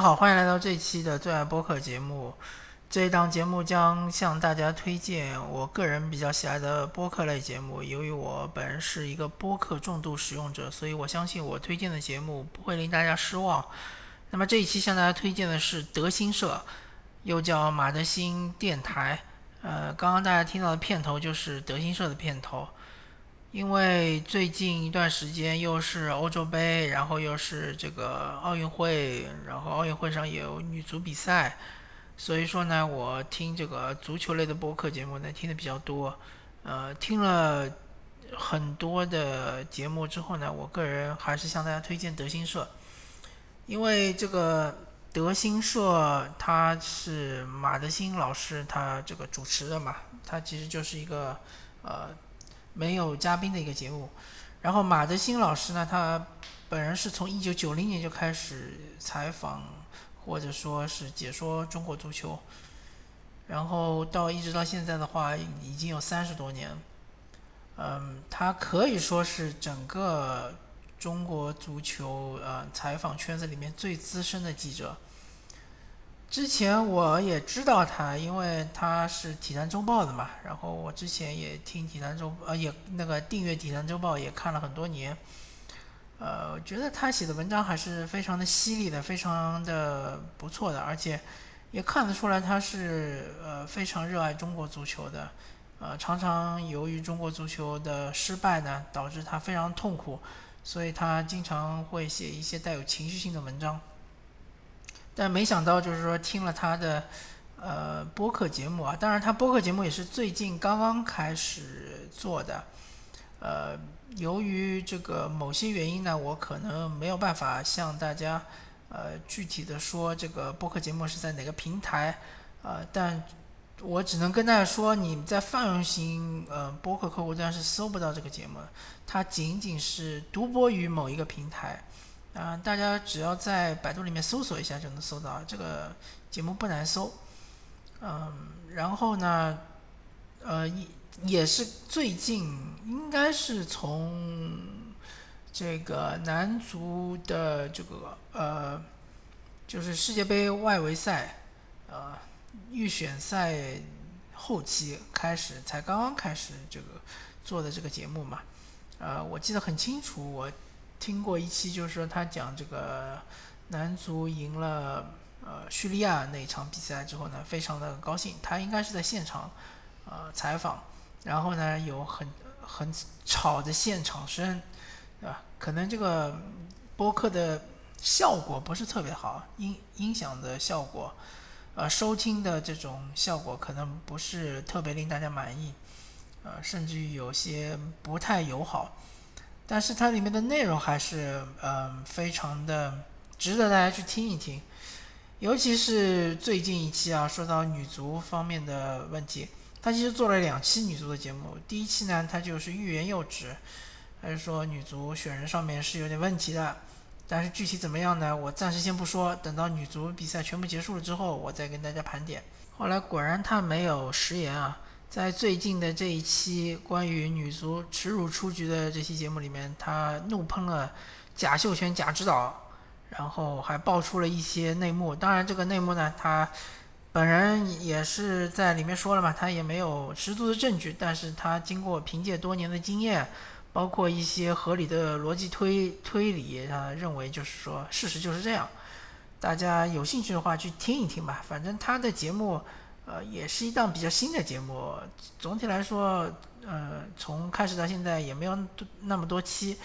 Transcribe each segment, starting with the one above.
好，欢迎来到这期的最爱播客节目。这一档节目将向大家推荐我个人比较喜爱的播客类节目。由于我本人是一个播客重度使用者，所以我相信我推荐的节目不会令大家失望。那么这一期向大家推荐的是德新社，又叫马德兴电台。呃，刚刚大家听到的片头就是德新社的片头。因为最近一段时间又是欧洲杯，然后又是这个奥运会，然后奥运会上也有女足比赛，所以说呢，我听这个足球类的播客节目呢听的比较多。呃，听了很多的节目之后呢，我个人还是向大家推荐德新社，因为这个德新社他是马德兴老师他这个主持的嘛，他其实就是一个呃。没有嘉宾的一个节目，然后马德兴老师呢，他本人是从一九九零年就开始采访或者说是解说中国足球，然后到一直到现在的话，已经有三十多年，嗯，他可以说是整个中国足球呃采访圈子里面最资深的记者。之前我也知道他，因为他是《体坛周报》的嘛。然后我之前也听《体坛周》，呃，也那个订阅《体坛周报》也看了很多年。呃，觉得他写的文章还是非常的犀利的，非常的不错的，而且也看得出来他是呃非常热爱中国足球的。呃，常常由于中国足球的失败呢，导致他非常痛苦，所以他经常会写一些带有情绪性的文章。但没想到，就是说听了他的呃播客节目啊，当然他播客节目也是最近刚刚开始做的，呃，由于这个某些原因呢，我可能没有办法向大家呃具体的说这个播客节目是在哪个平台，呃，但我只能跟大家说，你在泛用型呃播客客户端是搜不到这个节目，它仅仅是独播于某一个平台。啊，大家只要在百度里面搜索一下就能搜到这个节目，不难搜。嗯，然后呢，呃，也也是最近，应该是从这个男足的这个呃，就是世界杯外围赛呃预选赛后期开始，才刚刚开始这个做的这个节目嘛。呃，我记得很清楚，我。听过一期，就是说他讲这个男足赢了呃叙利亚那场比赛之后呢，非常的高兴。他应该是在现场呃采访，然后呢有很很吵的现场声，对吧？可能这个播客的效果不是特别好，音音响的效果，呃收听的这种效果可能不是特别令大家满意，呃甚至于有些不太友好。但是它里面的内容还是嗯非常的值得大家去听一听，尤其是最近一期啊，说到女足方面的问题，他其实做了两期女足的节目。第一期呢，他就是欲言又止，他就说女足选人上面是有点问题的，但是具体怎么样呢？我暂时先不说，等到女足比赛全部结束了之后，我再跟大家盘点。后来果然他没有食言啊。在最近的这一期关于女足耻辱出局的这期节目里面，他怒喷了贾秀全贾指导，然后还爆出了一些内幕。当然，这个内幕呢，他本人也是在里面说了嘛，他也没有十足的证据，但是他经过凭借多年的经验，包括一些合理的逻辑推推理，他认为就是说事实就是这样。大家有兴趣的话去听一听吧，反正他的节目。呃，也是一档比较新的节目。总体来说，呃，从开始到现在也没有那么多期，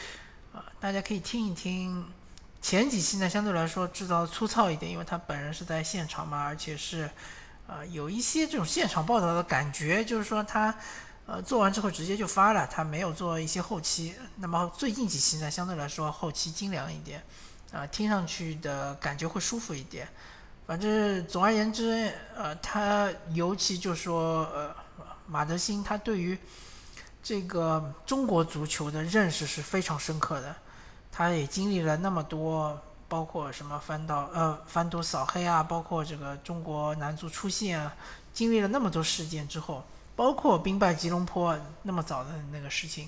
啊，大家可以听一听。前几期呢，相对来说制造粗糙一点，因为他本人是在现场嘛，而且是，呃，有一些这种现场报道的感觉，就是说他，呃，做完之后直接就发了，他没有做一些后期。那么最近几期呢，相对来说后期精良一点，啊，听上去的感觉会舒服一点。反正总而言之，呃，他尤其就说，呃，马德兴他对于这个中国足球的认识是非常深刻的。他也经历了那么多，包括什么翻到呃翻都扫黑啊，包括这个中国男足出线啊，经历了那么多事件之后，包括兵败吉隆坡那么早的那个事情，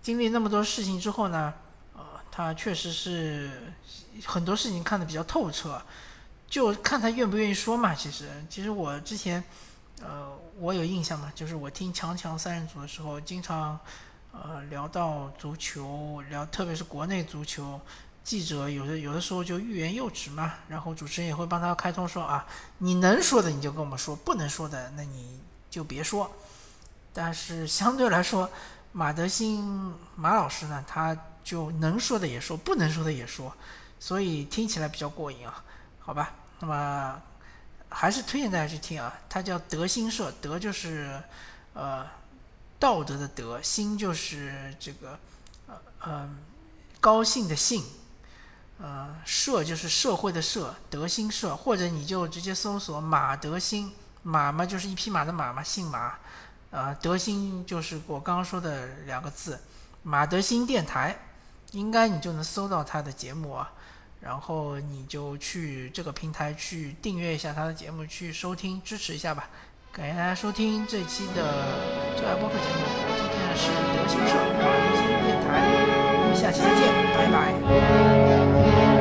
经历那么多事情之后呢，呃，他确实是很多事情看得比较透彻，就看他愿不愿意说嘛。其实，其实我之前，呃，我有印象嘛，就是我听强强三人组的时候，经常，呃，聊到足球，聊特别是国内足球，记者有的有的时候就欲言又止嘛，然后主持人也会帮他开通说啊，你能说的你就跟我们说，不能说的那你就别说。但是相对来说，马德兴马老师呢，他就能说的也说，不能说的也说，所以听起来比较过瘾啊，好吧？那么还是推荐大家去听啊，它叫德心社，德就是呃道德的德，心就是这个呃呃高兴的兴，呃社就是社会的社，德兴社，或者你就直接搜索马德兴，马嘛就是一匹马的马嘛，姓马。呃，德兴就是我刚刚说的两个字，马德兴电台，应该你就能搜到他的节目啊，然后你就去这个平台去订阅一下他的节目，去收听支持一下吧。感谢大家收听这期的最爱播客节目，今天是德兴社马德兴电台，我们下期再见，拜拜。